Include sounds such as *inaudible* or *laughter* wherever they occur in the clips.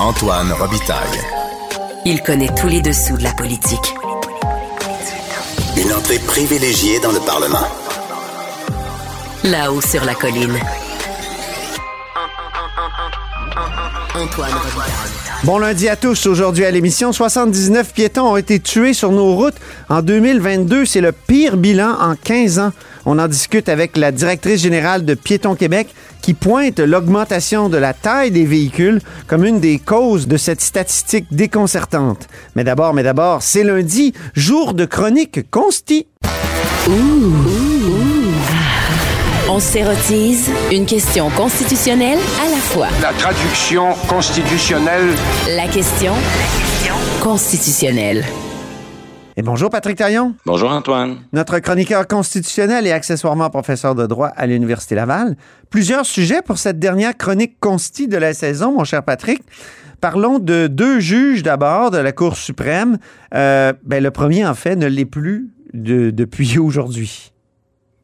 Antoine Robitaille. Il connaît tous les dessous de la politique. Une entrée privilégiée dans le Parlement. Là-haut sur la colline. Antoine Robitaille. Bon lundi à tous. Aujourd'hui à l'émission, 79 piétons ont été tués sur nos routes en 2022. C'est le pire bilan en 15 ans. On en discute avec la directrice générale de Piétons Québec qui pointe l'augmentation de la taille des véhicules comme une des causes de cette statistique déconcertante. Mais d'abord, mais d'abord, c'est lundi, jour de chronique consti. On s'érotise une question constitutionnelle à la fois. La traduction constitutionnelle. La question constitutionnelle. Et bonjour Patrick Taillon, Bonjour Antoine. notre chroniqueur constitutionnel et accessoirement professeur de droit à l'Université Laval. Plusieurs sujets pour cette dernière chronique consti de la saison, mon cher Patrick. Parlons de deux juges d'abord de la Cour suprême. Euh, ben, le premier, en fait, ne l'est plus de- depuis *laughs* aujourd'hui.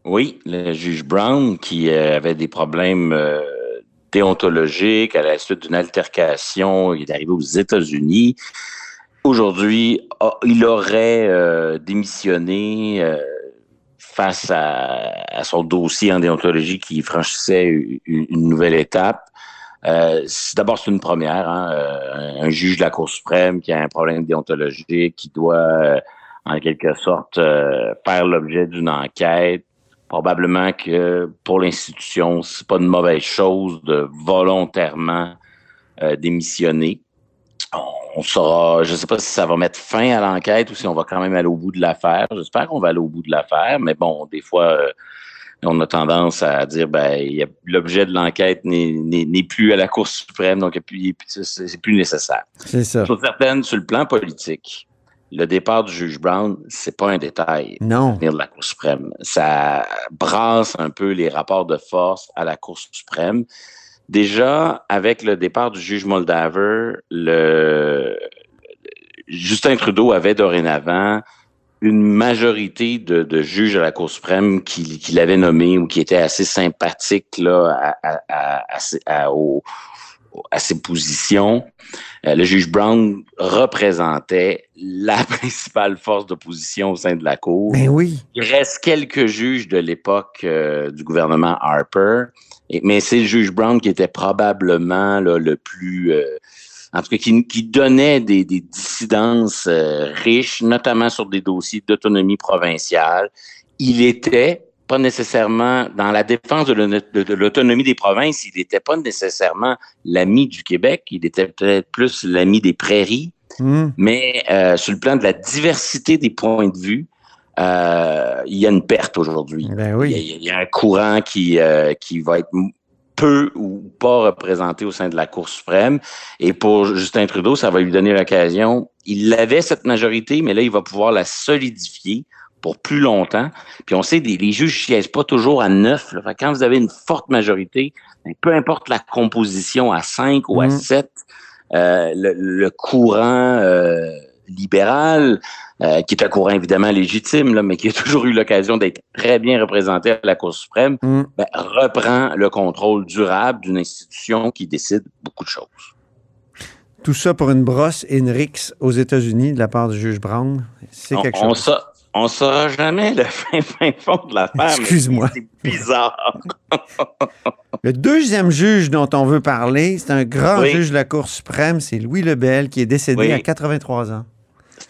Oui, le juge Brown qui euh, avait des problèmes euh, déontologiques à la suite d'une altercation, il est arrivé aux États-Unis. Aujourd'hui, a- il aurait euh, démissionné euh, face à, à son dossier en déontologie qui franchissait une, nouvelle étape. Euh, D'abord, c'est une première. Hein, euh, un juge de la Cour suprême qui a un problème déontologique, qui doit, euh, en quelque sorte, euh, faire l'objet d'une enquête. Probablement que pour l'institution, c'est pas une mauvaise chose de volontairement euh, démissionner. On saura, je sais pas si ça va mettre fin à l'enquête ou si on va quand même aller au bout de l'affaire. J'espère qu'on va aller au bout de l'affaire, mais bon, des fois, euh, on a tendance à dire ben l'objet de l'enquête n'est- plus à la Cour suprême, donc c'est plus nécessaire. C'est ça. Chose certaine, sur le plan politique, le départ du juge Brown, c'est pas un détail Non. venir de la Cour suprême. Ça brasse un peu les rapports de force à la Cour suprême. Déjà, avec le départ du juge Moldaver, le Justin Trudeau avait dorénavant une majorité de, de juges à la Cour suprême qui, qui l'avaient nommé ou qui étaient assez sympathiques là, à, à, à, à ses- à- au- à ses positions. Euh, le juge Brown représentait la *laughs* principale force d'opposition au sein de la Cour. Ben oui. Il reste quelques juges de l'époque euh, du gouvernement Harper, et- mais c'est le juge Brown qui était probablement là, le plus, euh, en tout cas, qui, qui donnait des, des dissidences euh, riches, notamment sur des dossiers d'autonomie provinciale. Il était pas nécessairement dans la défense de l'auto- de- de l'autonomie des provinces, il n'était pas nécessairement l'ami du Québec, il était peut-être plus l'ami des prairies. Hmm. Mais euh, sur le plan de la diversité des points de vue, euh, il y a une perte aujourd'hui. Ben Il, y a, oui. il y a un courant qui, euh, qui va être peu ou pas représenté au sein de la Cour suprême. Et pour Justin Trudeau, ça va lui donner l'occasion. Il avait cette majorité, mais là, il va pouvoir la solidifier pour plus longtemps. Puis on sait, les juges ne siègent pas toujours à neuf. là. Quand vous avez une forte majorité, ben, peu importe la composition à cinq ou à Mhm. sept, euh, le, le courant euh, libéral, euh, qui est un courant évidemment légitime, là, mais qui a *laughs* toujours eu l'occasion d'être très bien représenté à la Cour suprême, Hmm. ben, reprend le contrôle durable d'une institution qui décide beaucoup de choses. Tout ça pour une brosse et une rixe aux États-Unis de la part du juge Brown. C'est On, quelque on chose. sa- on saura jamais le *laughs* fin, fin fond de l'affaire. Excuse-moi. C'est bizarre. *laughs* Le deuxième juge dont on veut parler, c'est un grand Oui. juge de la Cour suprême, c'est Louis Lebel, qui est décédé Oui. à 83 ans.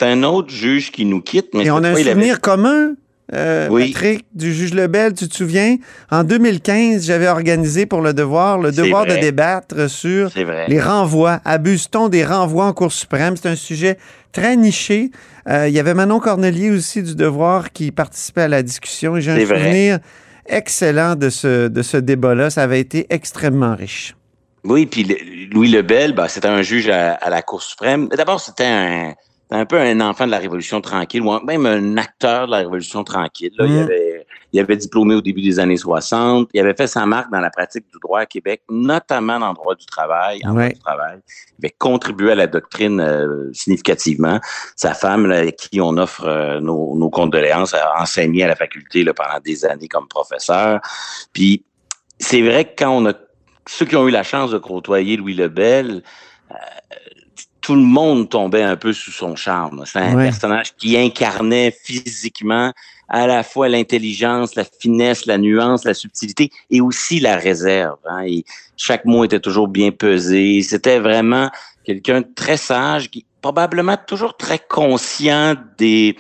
C'est un autre juge qui nous quitte, mais Et on a un avait- souvenir commun, euh, Oui. Patrick, du juge Lebel, tu te souviens? En 2015, j'avais organisé pour le devoir, le devoir de débattre sur les renvois. Abuse-t-on des renvois en Cour suprême? C'est un sujet très niché. Euh, il y avait Manon Cornelier aussi du devoir qui participait à la discussion et j'ai un vrai. souvenir excellent de ce, de ce débat-là. Ça avait été extrêmement riche. Oui, puis Louis Lebel, ben, c'était un juge à, à la Cour suprême. D'abord, c'était un, c'était un peu un enfant de la Révolution tranquille, ou même un acteur de la Révolution tranquille. Là. Il, Mm. avait, il avait diplômé au début des années 60. Il avait fait sa marque dans la pratique du droit à Québec, notamment dans le droit du travail. En droit du travail. Il avait contribué à la doctrine euh, significativement. Sa femme, là, à qui on offre euh, nos, nos condoléances, a enseigné à la faculté là, pendant des années comme professeur. Puis c'est vrai que quand on a ceux qui ont eu la chance de côtoyer Louis Lebel, tout le monde tombait un peu sous son charme. C'est un Ouais. personnage qui incarnait physiquement à la fois l'intelligence, la finesse, la nuance, la subtilité et aussi la réserve. hein. Et chaque mot était toujours bien pesé. C'était vraiment quelqu'un de très sage, qui probablement toujours très conscient des,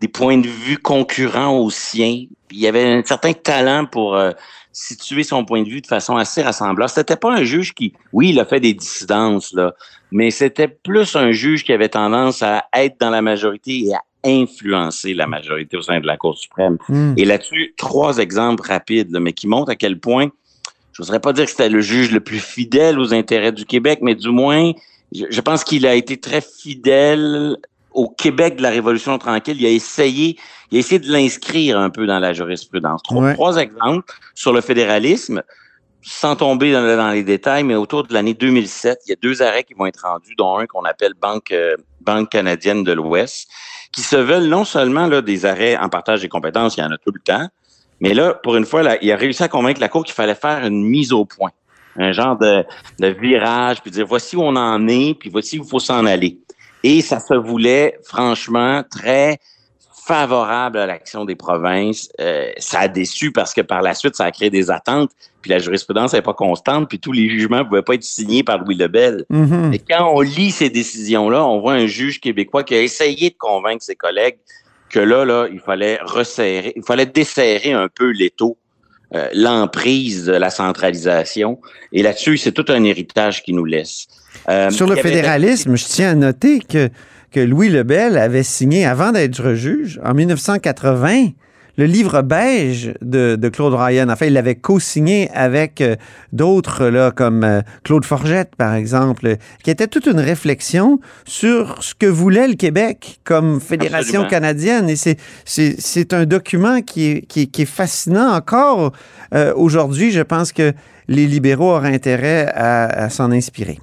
des points de vue concurrents aux siens. Il y avait un certain talent pour euh, situer son point de vue de façon assez rassembleur. C'était pas un juge qui, oui, il a fait des dissidences, là, mais c'était plus un juge qui avait tendance à être dans la majorité et à influencer la majorité au sein de la Cour suprême. Hmm. Et là-dessus, trois exemples rapides, là, mais qui montrent à quel point, je n'oserais pas dire que c'était le juge le plus fidèle aux intérêts du Québec, mais du moins, je, je pense qu'il a été très fidèle au Québec de la Révolution tranquille. Il a essayé, il a essayé de l'inscrire un peu dans la jurisprudence. Trois, Ouais. trois exemples sur le fédéralisme, sans tomber dans, dans les détails, mais autour de l'année 2007, il y a deux arrêts qui vont être rendus, dont un qu'on appelle Banque, euh, Banque canadienne de l'Ouest, qui se veulent non seulement là, des arrêts en partage des compétences, il y en a tout le temps, mais là, pour une fois, là, il a réussi à convaincre la Cour qu'il fallait faire une mise au point, un genre de, de virage, puis dire voici où on en est, puis voici où il faut s'en aller. Et ça se voulait, franchement, très favorable à l'action des provinces. Euh, ça a déçu parce que par la suite, ça a créé des attentes, puis la jurisprudence n'est pas constante, puis tous les jugements ne pouvaient pas être signés par Louis Lebel. Mhm. Et quand on lit ces décisions-là, on voit un juge québécois qui a essayé de convaincre ses collègues que là, là, il fallait resserrer, il fallait desserrer un peu l'étau, euh, l'emprise de la centralisation. Et là-dessus, c'est tout un héritage qui nous laisse. Euh, Sur le avait- fédéralisme, je tiens à noter que, que Louis Lebel avait signé, avant d'être juge, en 1980, le livre beige de, de Claude Ryan. Enfin, il l'avait co-signé avec euh, d'autres, là, comme euh, Claude Forgette, par exemple, qui était toute une réflexion sur ce que voulait le Québec comme fédération Absolument. canadienne. Et c'est- c'est c'est un document qui est, qui qui est fascinant encore euh, aujourd'hui. Je pense que les libéraux auraient intérêt à, à s'en inspirer.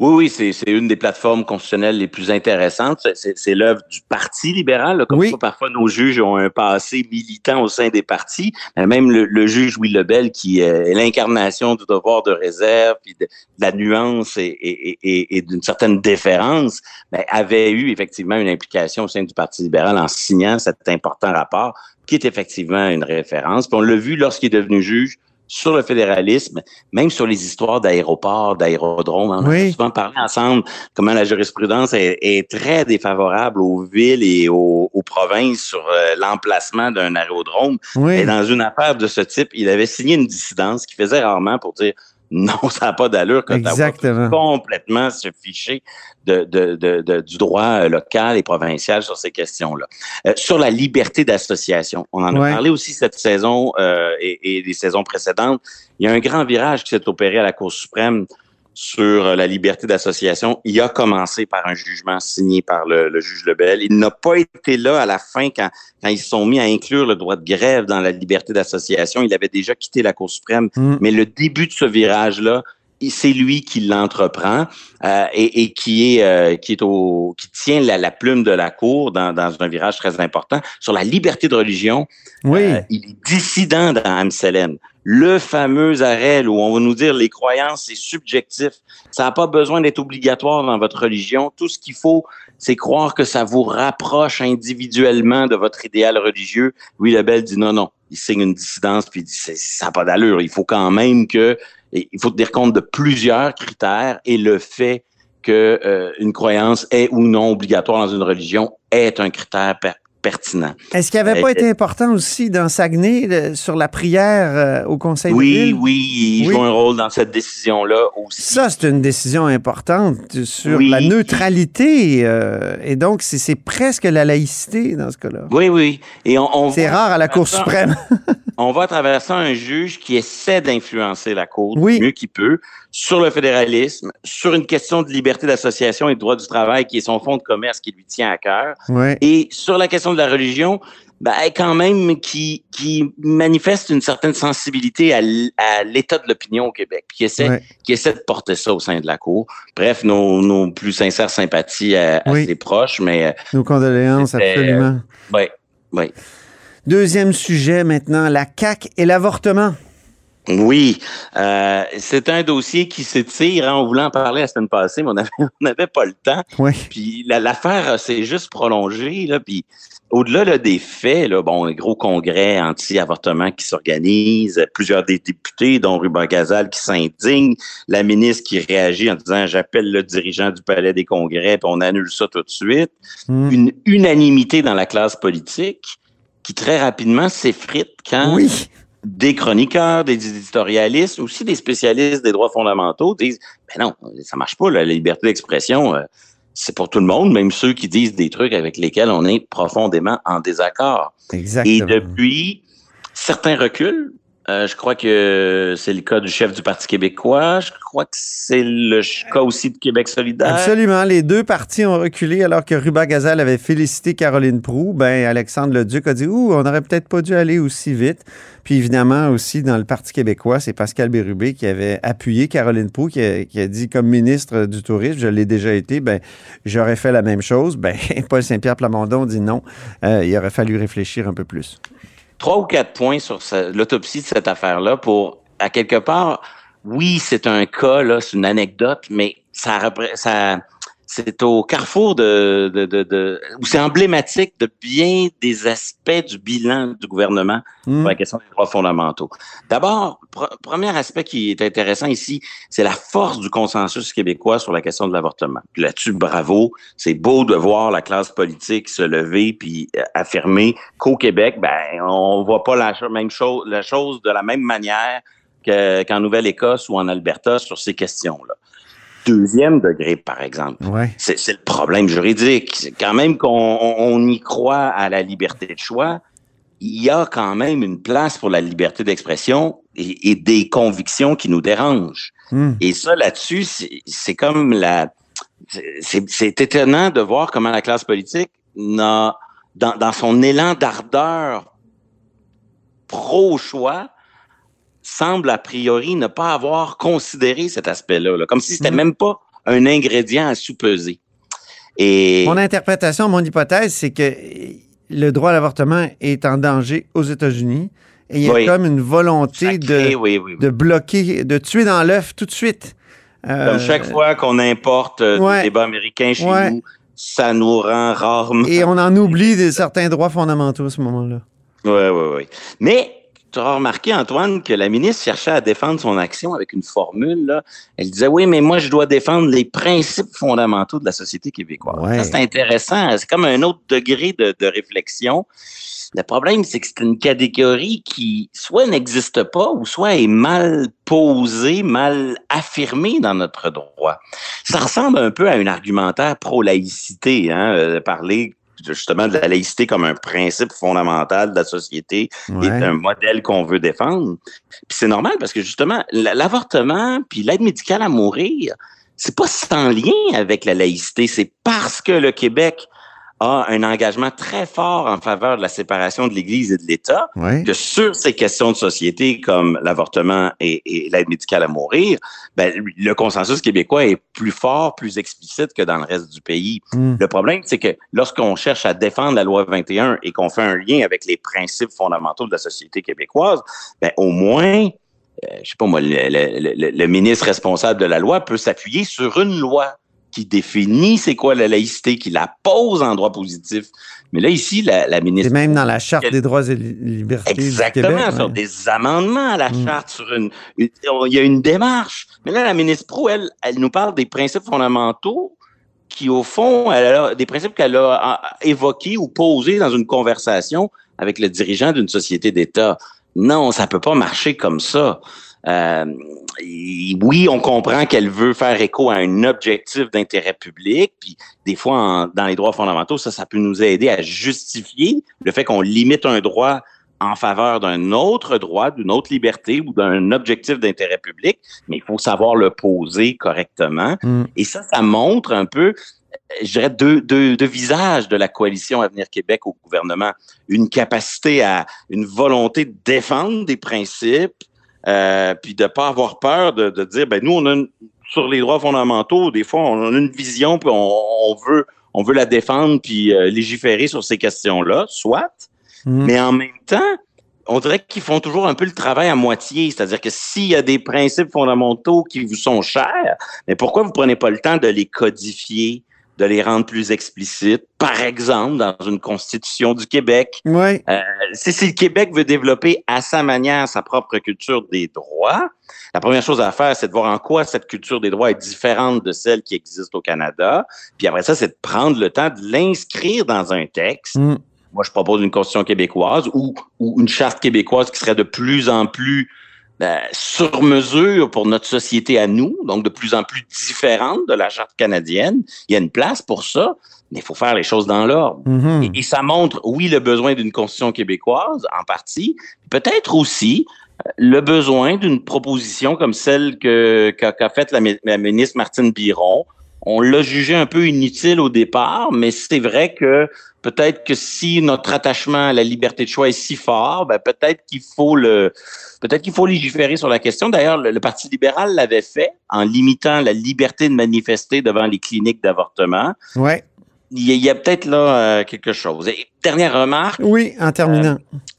Oui, oui, c'est c'est une des plateformes constitutionnelles les plus intéressantes. C'est- l'œuvre du Parti libéral. là. Comme Oui. ça, parfois, nos juges ont un passé militant au sein des partis. Même le, le juge Louis Lebel, qui euh, est l'incarnation du devoir de réserve, puis de, de la nuance et, et, et- d'une certaine déférence, avait eu effectivement une implication au sein du Parti libéral en signant cet important rapport, qui est effectivement une référence. Puis on l'a vu lorsqu'il est devenu juge sur le fédéralisme, même sur les histoires d'aéroports, d'aérodromes. On Oui. a souvent parlé ensemble comment la jurisprudence est, est très défavorable aux villes et aux, aux provinces sur euh, l'emplacement d'un aérodrome. Oui. Et dans une affaire de ce type, il avait signé une dissidence qui faisait rarement pour dire *laughs* non, ça n'a pas d'allure que Exactement. complètement se ficher de, de, de, de- du droit euh, local et provincial sur ces questions-là. Euh, sur la liberté d'association, on en a parlé aussi cette saison euh, et, et les saisons précédentes. Il y a un grand virage qui s'est opéré à la Cour suprême sur euh, la liberté d'association. Il a commencé par un jugement signé par le, le juge Lebel. Il n'a pas été là à la fin quand, quand ils sont mis à inclure le droit de grève dans la liberté d'association. Il avait déjà quitté la Cour suprême. Mm. Mais le début de ce virage-là, c'est lui qui l'entreprend euh, et, et qui est euh, qui est au qui tient la, la plume de la cour dans, dans un virage très important sur la liberté de religion. Oui. Euh, il est dissident dans Amselem. Le fameux arrêt où on va nous dire les croyances, c'est subjectif. Ça n'a pas besoin d'être obligatoire dans votre religion. Tout ce qu'il faut, c'est croire que ça vous rapproche individuellement de votre idéal religieux. Louis Lebel dit non, non. Il signe une dissidence puis il dit ça n'a pas d'allure. Il faut quand même que il faut tenir compte de plusieurs critères et le fait que euh, une croyance est ou non obligatoire dans une religion est un critère pertinent. Est-ce qu'il n'avait pas Euh, été important aussi dans Saguenay le- sur la prière euh, au Conseil de Oui, ville? oui, il Oui. joue un rôle dans cette décision-là aussi. Ça, c'est une décision importante sur Oui. la neutralité. euh, et donc, c'est presque la laïcité dans ce cas-là. Oui, oui. Et on, on C'est rare à la Cour ça- suprême. *laughs* On va à travers ça un juge qui essaie d'influencer la Cour du Oui. mieux qu'il peut sur le fédéralisme, sur une question de liberté d'association et de droit du travail qui est son fonds de commerce qui lui tient à cœur. Et sur la question de la religion, ben, quand même, qui, qui manifeste une certaine sensibilité à l'état de l'opinion au Québec, puis qui essaie, Ouais. qui essaie de porter ça au sein de la Cour. Bref, nos, nos plus sincères sympathies à, ses proches, mais euh, Nos condoléances, C'était, absolument. oui, oui. Deuxième sujet maintenant, la CAQ et l'avortement. Oui, euh, c'est un dossier qui s'étire. Hein, on voulait en parler la semaine passée, mais on n'avait *laughs* pas le temps. Oui. Puis l'affaire s'est juste prolongée. Là, puis au-delà des faits, là, bon, un gros congrès anti-avortement qui s'organise, plusieurs des députés, dont Ruben Gazal, qui s'indigne, la ministre qui réagit en disant j'appelle le dirigeant du Palais des Congrès, puis on annule ça tout de suite. Hmm. Une unanimité dans la classe politique qui très rapidement s'effrite quand Oui. Des chroniqueurs, des éditorialistes, aussi des spécialistes des droits fondamentaux disent ben non, ça marche pas, la liberté d'expression, euh, c'est pour tout le monde, même ceux qui disent des trucs avec lesquels on est profondément en désaccord. Exactement. Et depuis, certains reculent. Euh, je crois que c'est le cas du chef du Parti québécois. Je crois que c'est le cas aussi de Québec solidaire. Absolument. Les deux partis ont reculé alors que Ruba Gazal avait félicité Caroline Proux. Ben, Alexandre Leduc a dit Ouh, on n'aurait peut-être pas dû aller aussi vite. Puis évidemment, aussi dans le Parti québécois, c'est Pascal Bérubé qui avait appuyé Caroline Proux, qui a, qui a dit comme ministre du Tourisme, je l'ai déjà été, ben, j'aurais fait la même chose. Ben, *laughs* Paul Saint-Pierre Plamondon dit non. Euh, il aurait fallu réfléchir un peu plus. Trois ou quatre points sur l'autopsie de cette affaire-là pour, à quelque part, oui, c'est un cas, là, c'est une anecdote, mais ça, ça c'est au carrefour de, de, de, de- où c'est emblématique de bien des aspects du bilan du gouvernement Hmm. sur la question des droits fondamentaux. D'abord, pre- premier aspect qui est intéressant ici, c'est la force du consensus québécois sur la question de l'avortement. Puis là-dessus, bravo. C'est beau de voir la classe politique se lever puis euh, affirmer qu'au Québec, ben, on voit pas la même chose, la chose de la même manière que- qu'en Nouvelle-Écosse ou en Alberta sur ces questions-là. Deuxième degré, par exemple. Ouais. C'est c'est le problème juridique. C'est Quand même qu'on on- y croit à la liberté de choix, il y a quand même une place pour la liberté d'expression et, et des convictions qui nous dérangent. Hmm. Et ça, là-dessus, c'est- c'est comme la... c'est- C'est étonnant de voir comment la classe politique n'a, dans, dans son élan d'ardeur pro-choix, semble a priori ne pas avoir considéré cet aspect-là, là, comme si c'était Mhm. même pas un ingrédient à sous-peser. Et Mon interprétation, mon hypothèse, c'est que le droit à l'avortement est en danger aux États-Unis et il y a comme une volonté sacré, de, oui, oui, oui. de bloquer, de tuer dans l'œuf tout de suite. Euh, Comme chaque fois qu'on importe euh, ouais. du débat américain chez Ouais. nous, ça nous rend rarement. Et on en oublie de certains droits fondamentaux à ce moment-là. Oui, oui, oui. Mais tu auras remarqué, Antoine, que la ministre cherchait à défendre son action avec une formule. Là. Elle disait Oui, mais moi, je dois défendre les principes fondamentaux de la société québécoise. Ouais. Ça, c'est intéressant. C'est comme un autre degré de, de réflexion. Le problème, c'est que c'est une catégorie qui soit n'existe pas ou soit est mal posée, mal affirmée dans notre droit. Ça ressemble un peu à un argumentaire pro-laïcité, hein, euh, parler justement de la laïcité comme un principe fondamental de la société et un modèle qu'on veut défendre. Puis c'est normal parce que justement, l'avortement puis l'aide médicale à mourir, c'est pas sans lien avec la laïcité. C'est parce que le Québec a un engagement très fort en faveur de la séparation de l'Église et de l'État que sur ces questions de société comme l'avortement et, et l'aide médicale à mourir, ben, le consensus québécois est plus fort, plus explicite que dans le reste du pays. Hmm. Le problème, c'est que lorsqu'on cherche à défendre la loi 21 et qu'on fait un lien avec les principes fondamentaux de la société québécoise, ben, au moins, euh, je sais pas moi, le, le- le- le ministre responsable de la loi peut s'appuyer sur une loi qui définit c'est quoi la laïcité, qui la pose en droit positif. Mais là, ici, la, la C'est ministre... même dans la Charte des droits et li- libertés Exactement, du Québec. sur ouais. des amendements à la Mm. charte, sur une, une- il y a une démarche. Mais là, la ministre Pro, elle, elle nous parle des principes fondamentaux qui, au fond, elle a, des principes qu'elle a évoqués ou posés dans une conversation avec le dirigeant d'une société d'État. Non, ça peut pas marcher comme ça. Euh, oui, on comprend qu'elle veut faire écho à un objectif d'intérêt public, puis des fois, en- dans les droits fondamentaux, ça, ça peut nous aider à justifier le fait qu'on limite un droit en faveur d'un autre droit, d'une autre liberté ou d'un objectif d'intérêt public, mais il faut savoir le poser correctement. Mm. Et ça, ça montre un peu, je dirais, deux, deux, deux visages de la coalition Avenir Québec au gouvernement. Une capacité à, une volonté de défendre des principes, euh, puis de pas avoir peur de, de dire, ben nous, on a une- sur les droits fondamentaux, des fois, on a une vision, puis on, on veut, on veut la défendre, puis euh, légiférer sur ces questions-là, soit. Mm. Mais en même temps, on dirait qu'ils font toujours un peu le travail à moitié. C'est-à-dire que s'il y a des principes fondamentaux qui vous sont chers, mais pourquoi vous prenez pas le temps de les codifier, de les rendre plus explicites? Par exemple, dans une constitution du Québec. Oui. Euh, si, si le Québec veut développer à sa manière sa propre culture des droits, la première chose à faire, c'est de voir en quoi cette culture des droits est différente de celle qui existe au Canada. Puis après ça, c'est de prendre le temps de l'inscrire dans un texte. Mm. Moi, je propose une constitution québécoise ou, ou une charte québécoise qui serait de plus en plus ben, sur mesure pour notre société à nous, donc de plus en plus différente de la charte canadienne. Il y a une place pour ça, mais il faut faire les choses dans l'ordre. Mhm. Et, et ça montre, oui, le besoin d'une constitution québécoise, en partie, peut-être aussi euh, le besoin d'une proposition comme celle que qu'a qu'a faite la, la ministre Martine Biron. On l'a jugé un peu inutile au départ, mais c'est vrai que peut-être que si notre attachement à la liberté de choix est si fort, ben peut-être qu'il faut le peut-être qu'il faut légiférer sur la question. D'ailleurs, le, le Parti libéral l'avait fait en limitant la liberté de manifester devant les cliniques d'avortement. Ouais. Il y a, peut-être là euh, quelque chose. Et dernière remarque, Oui, en terminant.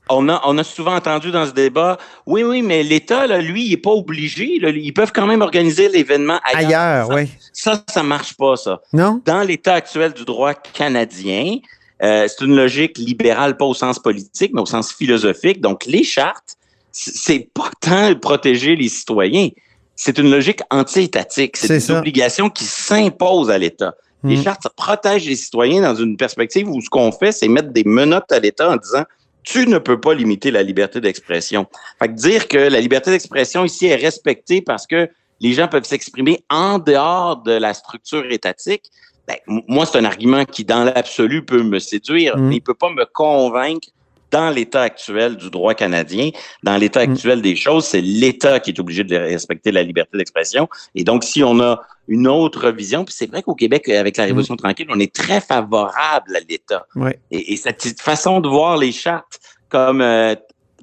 On a, on a souvent entendu dans ce débat, oui, oui, mais l'État, lui, il est pas obligé. là, ils peuvent quand même organiser l'événement ailleurs. Oui. Ça, ça marche pas, ça. Non? Dans l'état actuel du droit canadien, euh, c'est une logique libérale, pas au sens politique, mais au sens philosophique. Donc, les chartes, c'est pas *laughs* tant protéger les citoyens. C'est une logique anti-étatique. C'est une ça. obligation qui s'impose à l'État. Les Mm. chartes ça protège les citoyens dans une perspective où ce qu'on fait, c'est mettre des menottes à l'État en disant tu ne peux pas limiter la liberté d'expression. Fait que dire que la liberté d'expression ici est respectée parce que les gens peuvent s'exprimer en dehors de la structure étatique, ben, moi, c'est un argument qui, dans l'absolu, peut me séduire, Mm. mais il peut pas me convaincre dans l'état actuel du droit canadien, dans l'état Mm. actuel des choses, c'est l'État qui est obligé de respecter la liberté d'expression. Et donc, si on a une autre vision, puis c'est vrai qu'au Québec, avec la Révolution tranquille, on est très favorable à l'État. Oui. Et, et cette façon de voir les chartes comme euh,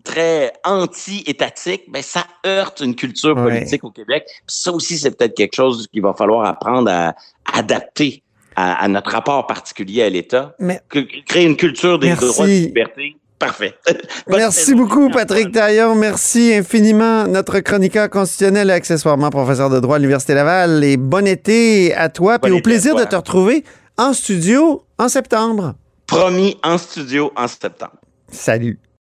très anti-étatique, ben ça heurte une culture Ouais. politique au Québec. Puis ça aussi, c'est peut-être quelque chose qu'il va falloir apprendre à adapter à, à notre rapport particulier à l'État. Mais- créer une culture des Merci. droits et libertés. Parfait. *laughs* Merci beaucoup, Patrick Taillon. Merci infiniment, notre chroniqueur constitutionnel et accessoirement professeur de droit à l'Université Laval. Et bon été à toi, puis Bon au été à plaisir de te retrouver en studio en septembre. Promis en studio en septembre. Salut.